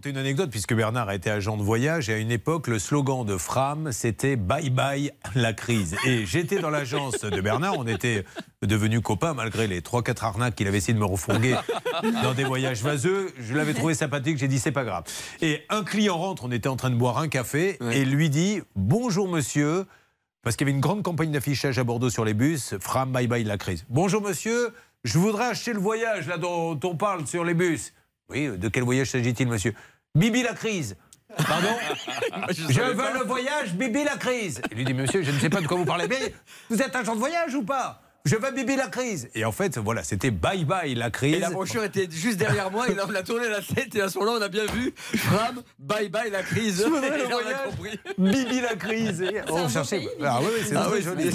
raconter une anecdote puisque Bernard a été agent de voyage et à une époque le slogan de Fram c'était bye bye la crise et j'étais dans l'agence de Bernard on était devenus copains malgré les 3-4 arnaques qu'il avait essayé de me refourguer dans des voyages vaseux. Je l'avais trouvé sympathique j'ai dit c'est pas grave et un client rentre on était en train de boire un café et lui dit bonjour monsieur parce qu'il y avait une grande campagne d'affichage à Bordeaux sur les bus Fram bye bye la crise bonjour monsieur je voudrais acheter le voyage là dont on parle sur les bus oui, de quel voyage s'agit-il, monsieur? Bibi la crise. Pardon? Je, veux le voyage, Bibi la crise. Il lui dit, monsieur, je ne sais pas de quoi vous parlez, mais vous êtes agent de voyage ou pas? Je veux Bibi la crise. Et en fait, voilà, c'était bye bye la crise. Et la brochure était juste derrière moi, et là, on a tourné la tête, et à ce moment-là, on a bien vu Fram, bye bye la crise. Je le voyage, Bibi la crise. on cherchait. Ah oui, c'est ah, joli.